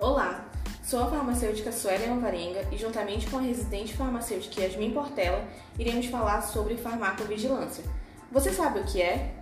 Olá, sou a farmacêutica Suelen Alvarenga e juntamente com a residente farmacêutica Yasmin Portela, iremos falar sobre farmacovigilância. Você sabe o que é?